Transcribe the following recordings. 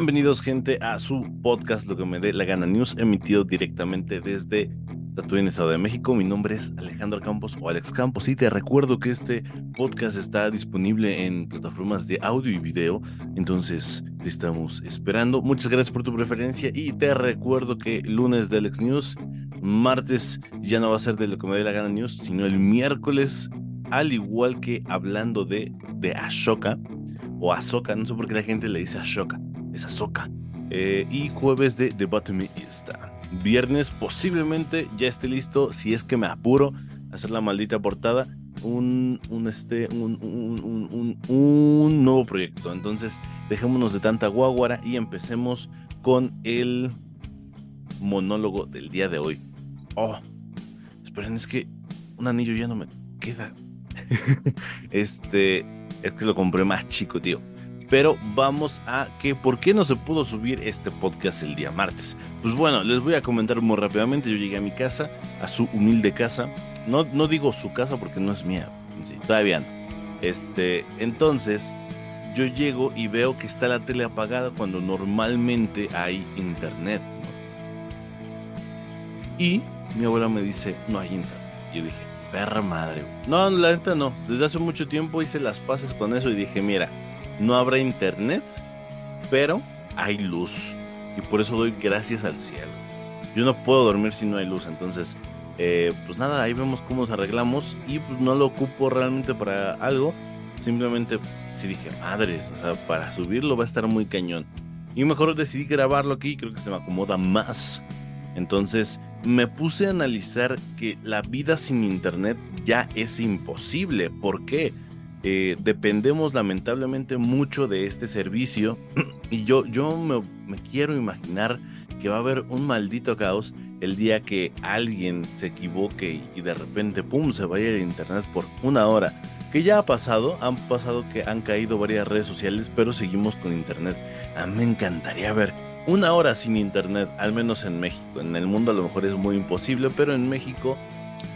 Bienvenidos gente a su podcast Lo que me dé la gana news emitido directamente desde Tatuín, Estado de México. Mi nombre es Alejandro Campos o Alex Campos y te recuerdo que este podcast está disponible en plataformas de audio y video, entonces te estamos esperando. Muchas gracias por tu preferencia y te recuerdo que lunes de Alex News, martes ya no va a ser de Lo que me dé la gana news, sino el miércoles, al igual que hablando de, de Ashoka o Azoka, no sé por qué la gente le dice Ashoka soca. Eh, y jueves de Debate Me está. Viernes posiblemente ya esté listo, si es que me apuro, a hacer la maldita portada, un, un, este, un, un, un, nuevo proyecto. Entonces, dejémonos de tanta guaguara y empecemos con el monólogo del día de hoy. Oh, esperen, es que un anillo ya no me queda. este, es que lo compré más chico, tío pero vamos a que por qué no se pudo subir este podcast el día martes. Pues bueno, les voy a comentar muy rápidamente. Yo llegué a mi casa, a su humilde casa. No, no digo su casa porque no es mía, todavía no. Este, entonces, yo llego y veo que está la tele apagada cuando normalmente hay internet. Y mi abuela me dice, no hay internet. Yo dije, perra madre. No, la neta no. Desde hace mucho tiempo hice las paces con eso y dije, mira, no habrá internet, pero hay luz. Y por eso doy gracias al cielo. Yo no puedo dormir si no hay luz, entonces, eh, pues nada, ahí vemos cómo nos arreglamos y pues no lo ocupo realmente para algo. Simplemente, si dije, madres, o sea, para subirlo va a estar muy cañón. Y mejor decidí grabarlo aquí, creo que se me acomoda más. Entonces, me puse a analizar que la vida sin internet ya es imposible. ¿Por qué? Eh, dependemos lamentablemente mucho de este servicio y yo, yo me, quiero imaginar que va a haber un maldito caos el día que alguien se equivoque y de repente, ¡pum!, se vaya el internet por una hora. Que ya ha pasado, han pasado que han caído varias redes sociales, pero seguimos con internet. A mí me encantaría ver una hora sin internet, al menos en México. En el mundo a lo mejor es muy imposible, pero en México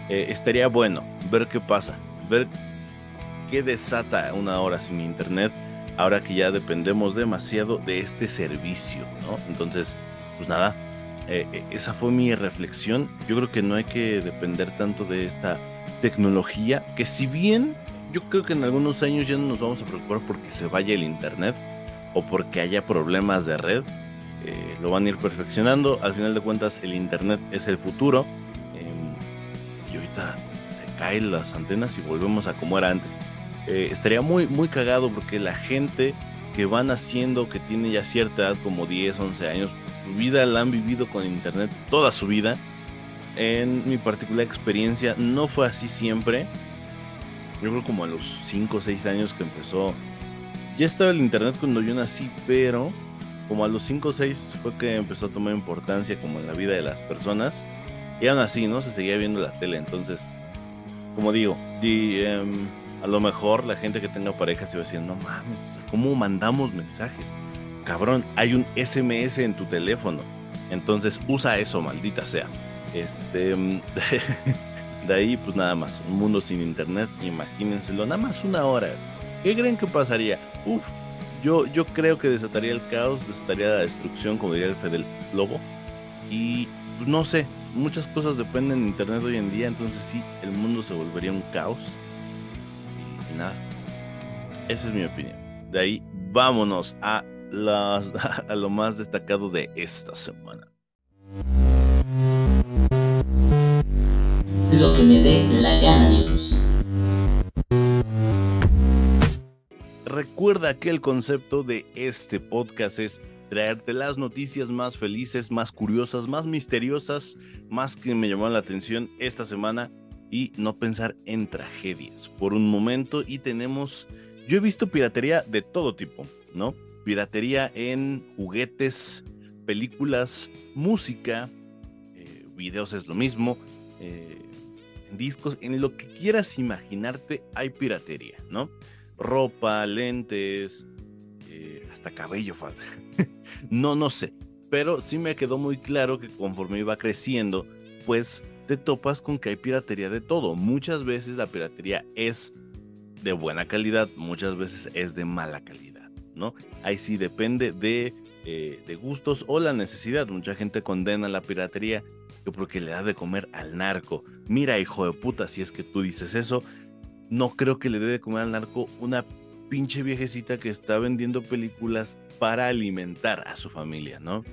eh, estaría bueno ver qué pasa, ver qué desata una hora sin internet ahora que ya dependemos demasiado de este servicio, ¿no? Entonces, pues nada, eh, eh, esa fue mi reflexión. Yo creo que no hay que depender tanto de esta tecnología, que si bien yo creo que en algunos años ya no nos vamos a preocupar porque se vaya el internet o porque haya problemas de red, eh, lo van a ir perfeccionando. Al final de cuentas, el internet es el futuro. Em, y ahorita se caen las antenas y volvemos a como era antes. Eh, estaría muy, muy cagado porque la gente que van haciendo, que tiene ya cierta edad, como 10, 11 años, su vida la han vivido con internet toda su vida. En mi particular experiencia no fue así siempre. Yo creo como a los 5 o 6 años que empezó. Ya estaba el internet cuando yo nací, pero como a los 5 o 6 fue que empezó a tomar importancia como en la vida de las personas. Y aún así, ¿no? Se seguía viendo la tele. Entonces, como digo, y, em, a lo mejor la gente que tenga pareja se va a decir, no mames, ¿cómo mandamos mensajes? Cabrón, hay un SMS en tu teléfono. Entonces usa eso, maldita sea. Este, de ahí, pues nada más, un mundo sin internet, imagínenselo, nada más una hora. ¿Qué creen que pasaría? Uf, yo, yo creo que desataría el caos, desataría la destrucción, como diría el Fede Lobo. Y pues no sé, muchas cosas dependen de internet hoy en día, entonces sí, el mundo se volvería un caos nada. Esa es mi opinión. De ahí vámonos a, a lo más destacado de esta semana. Lo que me dé la gana, Dios. Recuerda que el concepto de este podcast es traerte las noticias más felices, más curiosas, más misteriosas, más que me llamaron la atención esta semana y no pensar en tragedias por un momento y tenemos, yo he visto piratería de todo tipo, ¿no? Piratería en juguetes, películas, música, eh, videos es lo mismo, eh, en discos, en lo que quieras imaginarte hay piratería, ¿no? Ropa, lentes, eh, hasta cabello falta. no, no sé, pero sí me quedó muy claro que conforme iba creciendo, pues te topas con que hay piratería de todo. Muchas veces la piratería es de buena calidad, muchas veces es de mala calidad, ¿no? Ahí sí depende de eh, de gustos o la necesidad. Mucha gente condena la piratería que porque le da de comer al narco. Mira, hijo de puta, si es que tú dices eso, no creo que le dé de comer al narco una pinche viejecita que está vendiendo películas para alimentar a su familia, ¿no?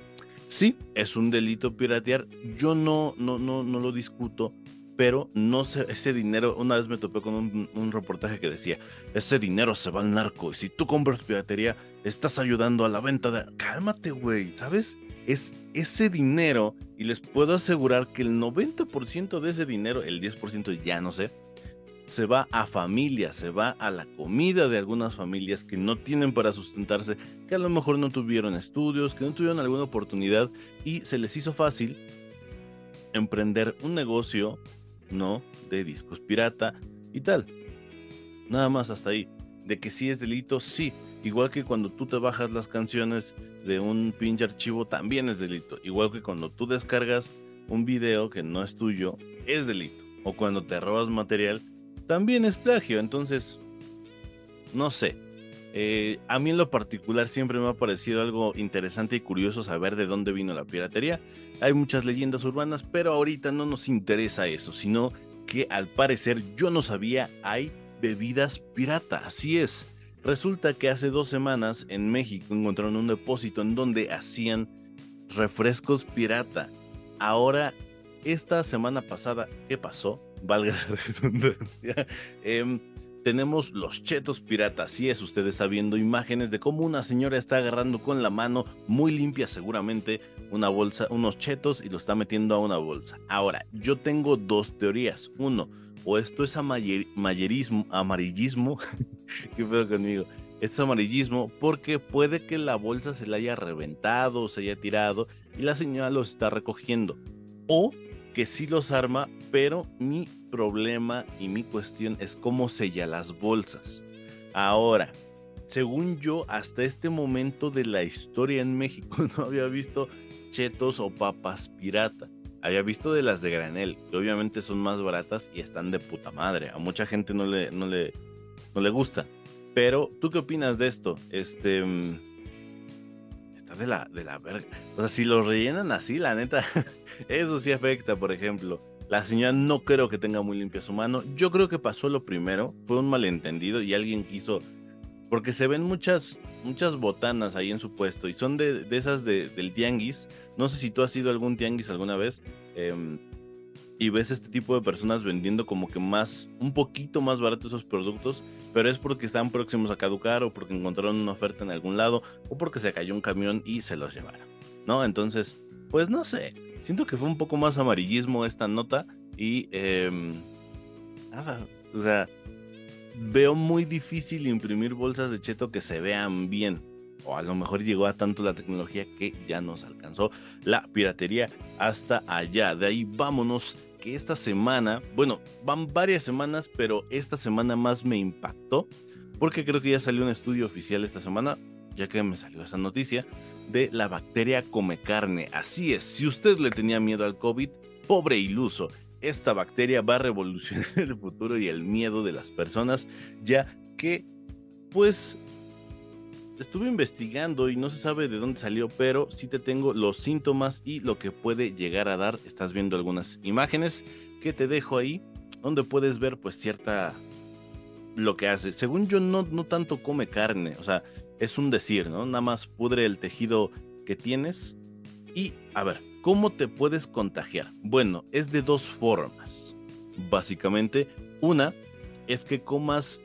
Sí, es un delito piratear. Yo no, no, no, no lo discuto, pero no sé, ese dinero, una vez me topé con un, reportaje que decía, ese dinero se va al narco y si tú compras piratería, estás ayudando a la venta de... Cálmate, güey, ¿sabes? Es ese dinero y les puedo asegurar que el 90% de ese dinero, el 10% ya no sé, se va a familias, se va a la comida de algunas familias que no tienen para sustentarse, que a lo mejor no tuvieron estudios, que no tuvieron alguna oportunidad y se les hizo fácil emprender un negocio, ¿no? De discos pirata y tal. Nada más hasta ahí. De que sí es delito, sí. Igual que cuando tú te bajas las canciones de un pinche archivo, también es delito. Igual que cuando tú descargas un video que no es tuyo, es delito. O cuando te robas material, también es plagio. Entonces, no sé. Eh, a mí en lo particular siempre me ha parecido algo interesante y curioso saber de dónde vino la piratería. Hay muchas leyendas urbanas, pero ahorita no nos interesa eso, sino que al parecer yo no sabía hay bebidas pirata. Así es. Resulta que hace dos semanas en México encontraron un depósito en donde hacían refrescos pirata. Ahora, esta semana pasada, ¿qué pasó? Valga la redundancia, em, tenemos los chetos piratas. Si es, usted está imágenes de cómo una señora está agarrando con la mano, muy limpia seguramente, una bolsa, unos chetos y lo está metiendo a una bolsa. Ahora, yo tengo dos teorías. Uno, o esto es amarillismo, amarillismo, ¿qué pedo conmigo? Esto es amarillismo porque puede que la bolsa se la haya reventado se haya tirado y la señora los está recogiendo. O que sí los arma, pero mi problema y mi cuestión es cómo sella las bolsas. Ahora, según yo, hasta este momento de la historia en México no había visto chetos o papas pirata. Había visto de las de granel, que obviamente son más baratas y están de puta madre. A mucha gente no le, no le, no le gusta. Pero, ¿tú qué opinas de esto? Este de la, de la verga. O sea, si lo rellenan así, la neta, eso sí afecta, por ejemplo. La señora no creo que tenga muy limpia su mano. Yo creo que pasó lo primero, fue un malentendido y alguien quiso. Porque se ven muchas, muchas botanas ahí en su puesto y son de, de esas de, del tianguis. No sé si tú has ido a algún tianguis alguna vez. Eh, y ves este tipo de personas vendiendo como que más, un poquito más barato esos productos, pero es porque están próximos a caducar o porque encontraron una oferta en algún lado o porque se cayó un camión y se los llevaron, ¿no? Entonces, pues no sé, siento que fue un poco más amarillismo esta nota y em, nada, o sea, veo muy difícil imprimir bolsas de cheto que se vean bien o a lo mejor llegó a tanto la tecnología que ya nos alcanzó la piratería hasta allá. De ahí vámonos que esta semana, bueno, van varias semanas, pero esta semana más me impactó porque creo que ya salió un estudio oficial esta semana, ya que me salió esa noticia, de la bacteria come carne. Así es, si usted le tenía miedo al COVID, pobre iluso, esta bacteria va a revolucionar el futuro y el miedo de las personas, ya que, pues, estuve investigando y no se sabe de dónde salió, pero sí te tengo los síntomas y lo que puede llegar a dar. Estás viendo algunas imágenes que te dejo ahí, donde puedes ver pues cierta lo que hace. Según yo no, no tanto come carne, o sea, es un decir, ¿no? Nada más pudre el tejido que tienes. Y a ver, ¿cómo te puedes contagiar? Bueno, es de dos formas. Básicamente, una es que comas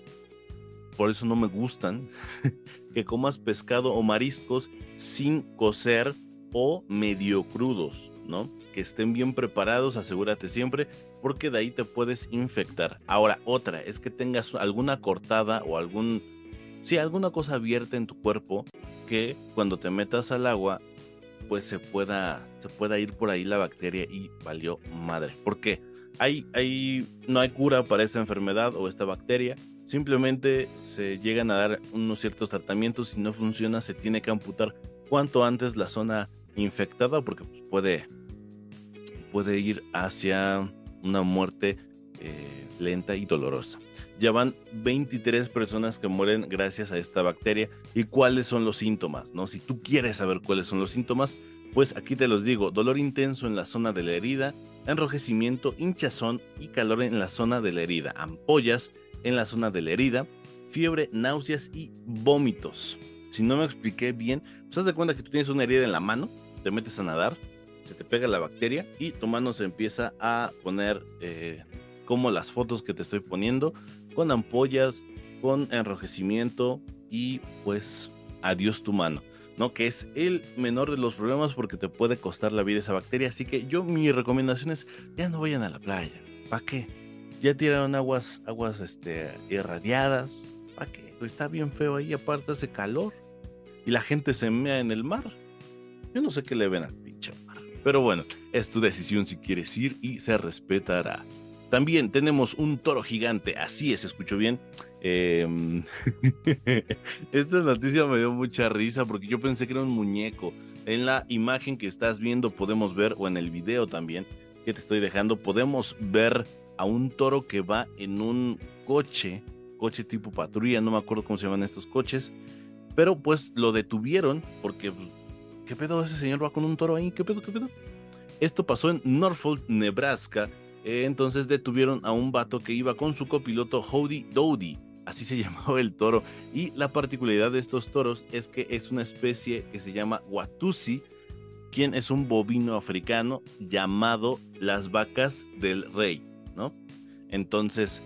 por eso no me gustan, que comas pescado o mariscos sin cocer o medio crudos, ¿no? Que estén bien preparados, asegúrate siempre, porque de ahí te puedes infectar. Ahora, otra es que tengas alguna cortada o algún, sí, alguna cosa abierta en tu cuerpo que cuando te metas al agua, pues se pueda, se pueda ir por ahí la bacteria y valió madre. ¿Por qué? Hay, no hay cura para esta enfermedad o esta bacteria Simplemente se llegan a dar unos ciertos tratamientos, si no funciona se tiene que amputar cuanto antes la zona infectada porque pues, puede, puede ir hacia una muerte eh, lenta y dolorosa. ya van 23 personas que mueren gracias a esta bacteria. ¿Y cuáles son los síntomas? ¿no? Si tú quieres saber cuáles son los síntomas, pues aquí te los digo. Dolor intenso en la zona de la herida, enrojecimiento, hinchazón y calor en la zona de la herida, ampollas en la zona de la herida, fiebre, náuseas y vómitos. Si no me expliqué bien, pues haz de cuenta que tú tienes una herida en la mano, te metes a nadar, se te pega la bacteria y tu mano se empieza a poner eh, como las fotos que te estoy poniendo, con ampollas, con enrojecimiento y pues adiós tu mano. ¿No? Que es el menor de los problemas porque te puede costar la vida esa bacteria. Así que yo, mi recomendación es, ya no vayan a la playa. ¿Para qué? Ya tiraron aguas, aguas este, irradiadas. ¿Para qué? Está bien feo ahí, aparte hace calor. Y la gente se mea en el mar. Yo no sé qué le ven al pinche mar. Pero bueno, es tu decisión si quieres ir y se respetará. También tenemos un toro gigante, así es, escucho bien. Em, esta noticia me dio mucha risa porque yo pensé que era un muñeco. En la imagen que estás viendo podemos ver, o en el video también que te estoy dejando, podemos ver a un toro que va en un coche, coche tipo patrulla, no me acuerdo cómo se llaman estos coches, pero pues lo detuvieron porque, pues, ¿qué pedo? Ese señor va con un toro ahí, ¿qué pedo? ¿Qué pedo? Esto pasó en Norfolk, Nebraska, eh, entonces detuvieron a un vato que iba con su copiloto Howdy Dowdy, así se llamaba el toro. Y la particularidad de estos toros es que es una especie que se llama Watusi, quien es un bovino africano llamado las vacas del rey, ¿no? Entonces,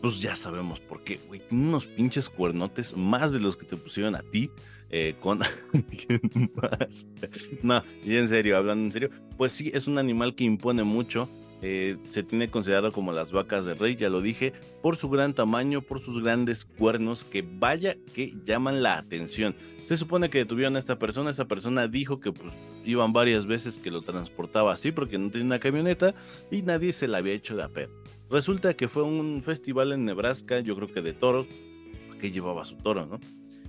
pues ya sabemos por qué, güey. Tiene unos pinches cuernotes más de los que te pusieron a ti. Eh, con más. No, y en serio, hablando en serio, pues sí, es un animal que impone mucho eh, se tiene considerado como las vacas de rey, ya lo dije, por su gran tamaño, por sus grandes cuernos, que vaya que llaman la atención. Se supone que detuvieron a esta persona, esta persona dijo que pues iban varias veces que lo transportaba así porque no tenía una camioneta y nadie se la había hecho de a pedo. Resulta que fue un festival en Nebraska, yo creo que de toros, que llevaba su toro, ¿no?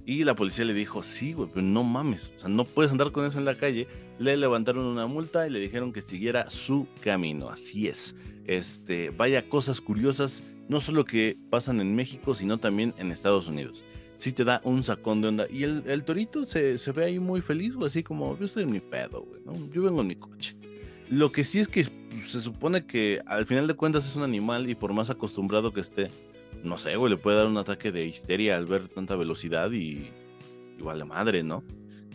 Y la policía le dijo, sí, güey, pero no mames, o sea, no puedes andar con eso en la calle. Le levantaron una multa y le dijeron que siguiera su camino. Así es. Este, vaya cosas curiosas, no solo que pasan en México, sino también en Estados Unidos. Sí te da un sacón de onda. Y el, torito se, ve ahí muy feliz, güey, así como, yo estoy en mi pedo, güey. Yo vengo en mi coche. Lo que sí es que pues, se supone que al final de cuentas es un animal y por más acostumbrado que esté, no sé, güey, le puede dar un ataque de histeria al ver tanta velocidad y igual de madre, ¿no?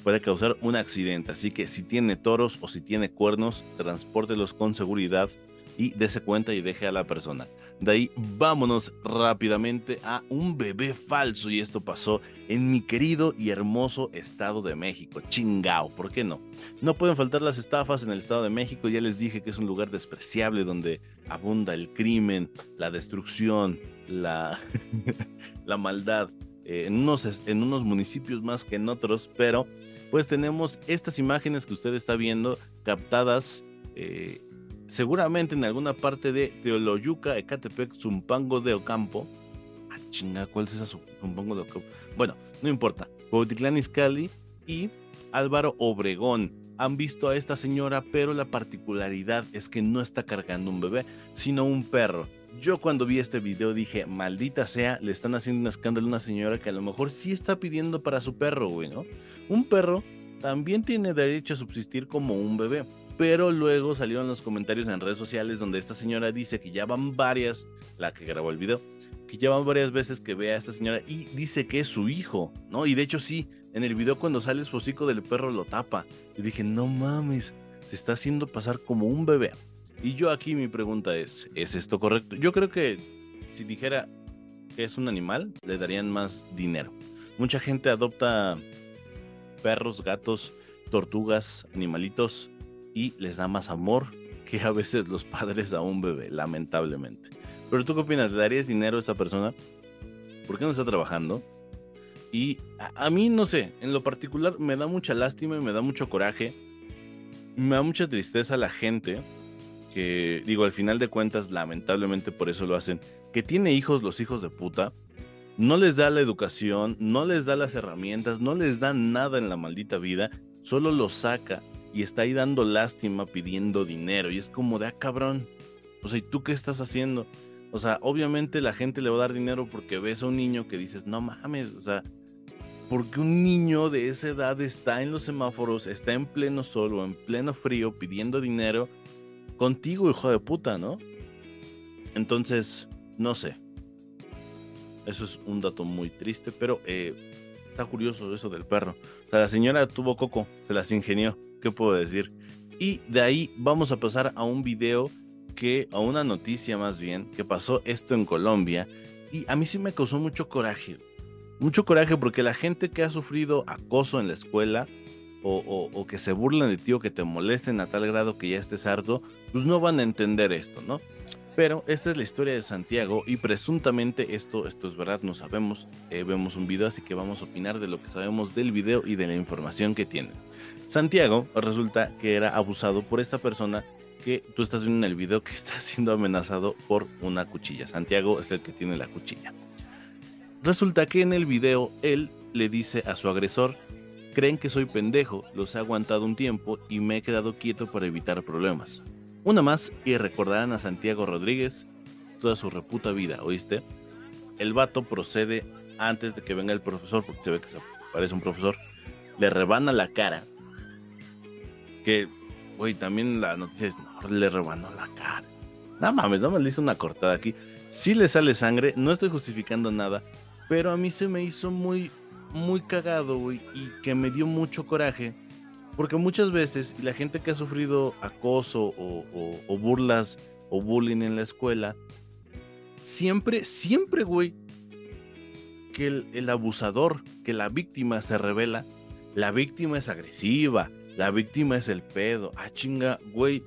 Puede causar un accidente, así que si tiene toros o si tiene cuernos, transpórtelos con seguridad y dése cuenta y deje a la persona. De ahí vámonos rápidamente a un bebé falso y esto pasó en mi querido y hermoso Estado de México. Chingao, ¿por qué no? No pueden faltar las estafas en el Estado de México, ya les dije que es un lugar despreciable donde abunda el crimen, la destrucción, la, la maldad. Eh, en, unos, en unos municipios más que en otros, pero pues tenemos estas imágenes que usted está viendo captadas eh, seguramente en alguna parte de Teoloyuca, Ecatepec, Zumpango de Ocampo. Ah, chinga, ¿cuál es esa Zumpango de Ocampo? Bueno, no importa. Cuautitlán Izcalli y Álvaro Obregón han visto a esta señora, pero la particularidad es que no está cargando un bebé, sino un perro. Yo cuando vi este video dije, maldita sea, le están haciendo un escándalo a una señora que a lo mejor sí está pidiendo para su perro, güey, ¿no? Un perro también tiene derecho a subsistir como un bebé. Pero luego salieron los comentarios en redes sociales donde esta señora dice que ya van varias, la que grabó el video, que ya van varias veces que ve a esta señora y dice que es su hijo, ¿no? Y de hecho sí, en el video cuando sale el hocico del perro lo tapa. Y dije, no mames, se está haciendo pasar como un bebé. Y yo aquí mi pregunta es, ¿es esto correcto? Yo creo que si dijera que es un animal, le darían más dinero. Mucha gente adopta perros, gatos, tortugas, animalitos y les da más amor que a veces los padres a un bebé, lamentablemente. Pero tú qué opinas, ¿le darías dinero a esta persona? ¿Por qué no está trabajando? Y a, mí, no sé, en lo particular me da mucha lástima y me da mucho coraje. Me da mucha tristeza la gente que, digo, al final de cuentas, lamentablemente por eso lo hacen, que tiene hijos los hijos de puta, no les da la educación, no les da las herramientas, no les da nada en la maldita vida, solo los saca y está ahí dando lástima pidiendo dinero. Y es como de, ah, cabrón. O sea, ¿y tú qué estás haciendo? O sea, obviamente la gente le va a dar dinero porque ves a un niño que dices, no mames, o sea, porque un niño de esa edad está en los semáforos, está en pleno sol o en pleno frío pidiendo dinero contigo, hijo de puta, ¿no? Entonces, no sé. Eso es un dato muy triste, pero eh, está curioso eso del perro. O sea, la señora tuvo coco, se las ingenió, ¿qué puedo decir? Y de ahí vamos a pasar a un video que, a una noticia más bien, que pasó esto en Colombia. Y a mí sí me causó mucho coraje. Mucho coraje porque la gente que ha sufrido acoso en la escuela o, o que se burlan de ti o que te molesten a tal grado que ya estés harto, pues no van a entender esto, ¿no? Pero esta es la historia de Santiago y presuntamente esto, esto es verdad, no sabemos, eh, vemos un video, así que vamos a opinar de lo que sabemos del video y de la información que tiene. Santiago resulta que era abusado por esta persona que tú estás viendo en el video que está siendo amenazado por una cuchilla. Santiago es el que tiene la cuchilla. Resulta que en el video él le dice a su agresor, creen que soy pendejo, los he aguantado un tiempo y me he quedado quieto para evitar problemas. Una más y recordarán a Santiago Rodríguez toda su reputa vida, ¿oíste? El vato procede antes de que venga el profesor, porque se ve que se parece un profesor, le rebana la cara. Que, güey, también la noticia es, no, le rebanó la cara. No mames, no me le hizo una cortada aquí. Sí le sale sangre, no estoy justificando nada, pero a mí se me hizo muy, muy cagado, güey, y que me dio mucho coraje porque muchas veces la gente que ha sufrido acoso o, burlas o bullying en la escuela, siempre, siempre, güey, que el, abusador, que la víctima se revela, la víctima es agresiva, la víctima es el pedo. Ah, chinga, güey.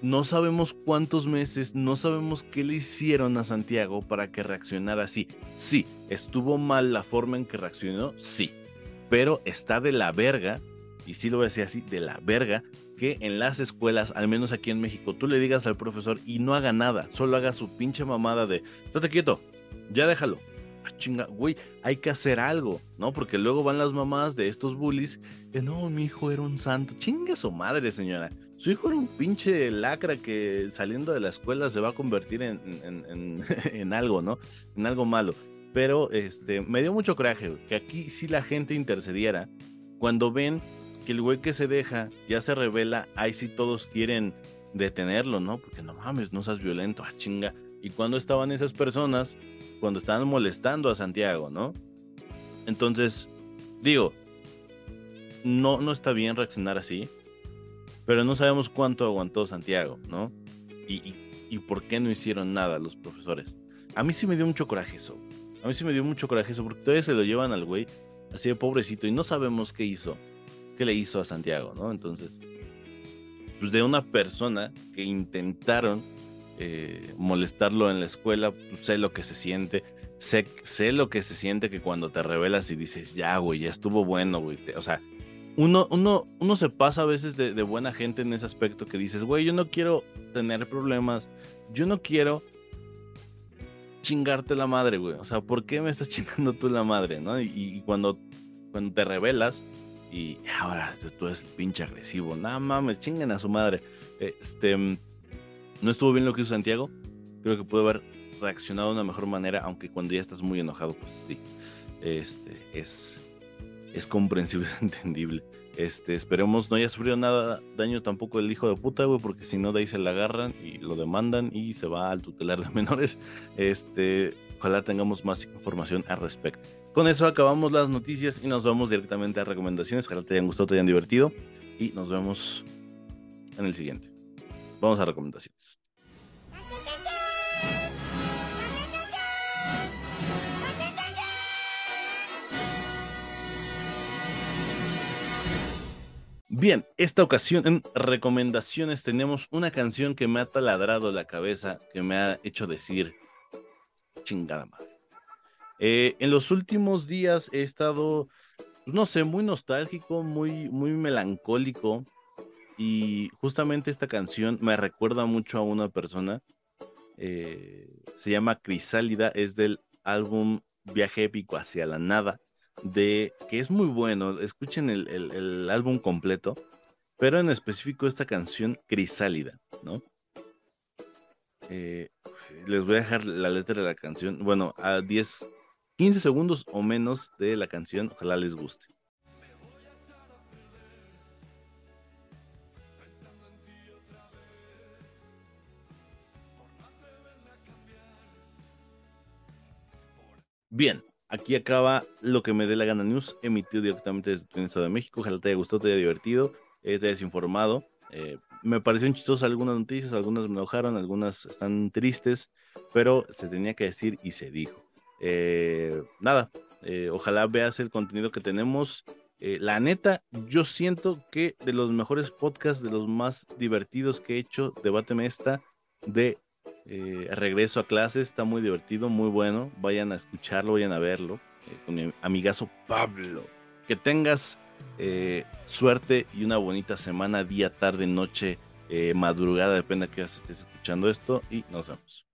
No sabemos cuántos meses, no sabemos qué le hicieron a Santiago para que reaccionara así. Sí, estuvo mal la forma en que reaccionó, sí. Pero está de la verga y sí lo voy a decir así, de la verga, que en las escuelas, al menos aquí en México, tú le digas al profesor y no haga nada, solo haga su pinche mamada de, estate quieto, ya déjalo. Ah, chinga, güey, hay que hacer algo, ¿no? Porque luego van las mamás de estos bullies, que no, mi hijo era un santo, chinga su madre, señora. Su hijo era un pinche lacra que saliendo de la escuela se va a convertir en, en, en, algo, ¿no? En algo malo. Pero este, me dio mucho coraje que aquí sí la gente intercediera cuando ven que el güey que se deja ya se revela, ahí sí todos quieren detenerlo, ¿no? Porque no mames, no seas violento, ah, chinga. Y cuando estaban esas personas, cuando estaban molestando a Santiago, ¿no? Entonces, digo, no, no está bien reaccionar así, pero no sabemos cuánto aguantó Santiago, ¿no? Y, y, por qué no hicieron nada los profesores. A mí sí me dio mucho coraje eso. A mí sí me dio mucho coraje eso, porque todavía se lo llevan al güey así de pobrecito y no sabemos qué hizo que le hizo a Santiago, ¿no? Entonces, pues de una persona que intentaron eh, molestarlo en la escuela, pues sé lo que se siente, sé, sé lo que se siente que cuando te revelas y dices, ya, güey, ya estuvo bueno, güey, o sea, uno, uno, uno se pasa a veces de, buena gente en ese aspecto que dices, güey, yo no quiero tener problemas, yo no quiero chingarte la madre, güey. O sea, ¿por qué me estás chingando tú la madre, no? Y, y, cuando, cuando te revelas, y ahora tú eres pinche agresivo. Nada mames, chinguen a su madre. Este, no estuvo bien lo que hizo Santiago. Creo que pudo haber reaccionado de una mejor manera, aunque cuando ya estás muy enojado, pues sí. Este, es, es comprensible, es entendible. Este, esperemos no haya sufrido nada daño tampoco el hijo de puta, güey, porque si no de ahí se la agarran y lo demandan y se va al tutelar de menores. Este, ojalá tengamos más información al respecto. Con eso acabamos las noticias y nos vamos directamente a recomendaciones. Ojalá te hayan gustado, te hayan divertido y nos vemos en el siguiente. Vamos a recomendaciones. Bien, esta ocasión en recomendaciones tenemos una canción que me ha taladrado la cabeza, que me ha hecho decir, chingada madre. Eh, en los últimos días he estado, pues, no sé, muy nostálgico, muy, muy melancólico. Y justamente esta canción me recuerda mucho a una persona. Eh, se llama Crisálida, es del álbum Viaje épico hacia la nada, de que es muy bueno. Escuchen el, el álbum completo, pero en específico esta canción Crisálida, ¿no? Eh, les voy a dejar la letra de la canción, bueno, a 10, 15 segundos o menos de la canción, ojalá les guste. Bien, aquí acaba lo que me dé la gana news, emitido directamente desde el Estado de México. Ojalá te haya gustado, te haya divertido, eh, te hayas informado. Eh, me parecieron chistosas algunas noticias, algunas me enojaron, algunas están tristes, pero se tenía que decir y se dijo. Eh, nada, ojalá veas el contenido que tenemos. la neta, yo siento que de los mejores podcasts, de los más divertidos que he hecho, Debáteme esta, de eh, regreso a clases, está muy divertido, muy bueno. Vayan a escucharlo, vayan a verlo. Eh, con mi amigazo Pablo. Que tengas eh, suerte y una bonita semana, día, tarde, noche, madrugada, depende de que estés escuchando esto. Y nos vemos.